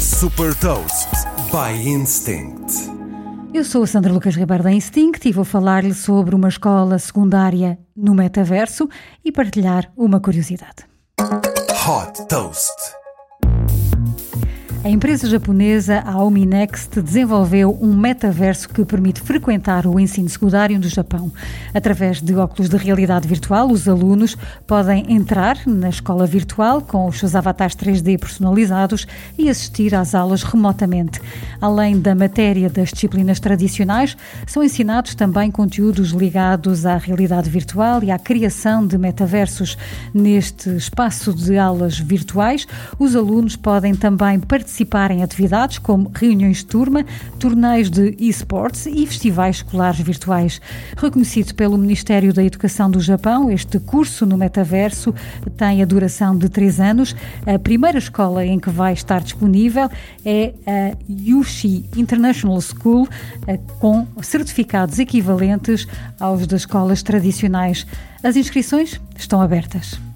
Super Toast by Instinct. Eu sou a Sandra Lucas Ribeiro da Instinct e vou falar-lhe sobre uma escola secundária no metaverso e partilhar uma curiosidade. Hot Toast. A empresa japonesa Aomi Next desenvolveu um metaverso que permite frequentar o ensino secundário do Japão. Através de óculos de realidade virtual, os alunos podem entrar na escola virtual com os seus avatares 3D personalizados e assistir às aulas remotamente. Além da matéria das disciplinas tradicionais, são ensinados também conteúdos ligados à realidade virtual e à criação de metaversos. Neste espaço de aulas virtuais, os alunos podem também participar participar em atividades como reuniões de turma, torneios de esportes e festivais escolares virtuais. Reconhecido pelo Ministério da Educação do Japão, este curso no metaverso tem a duração de três anos. A primeira escola em que vai estar disponível é a Yushi International School, eh, com certificados equivalentes aos das escolas tradicionais. As inscrições estão abertas.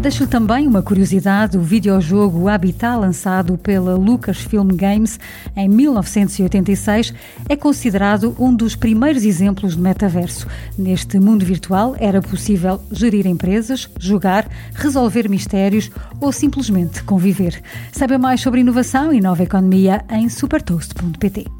Deixo também uma curiosidade: o videojogo Habitat, lançado pela Lucasfilm Games em 1986, é considerado um dos primeiros exemplos de metaverso. Neste mundo virtual era possível gerir empresas, jogar, resolver mistérios ou simplesmente conviver. Saiba mais sobre inovação e nova economia em supertoast.pt.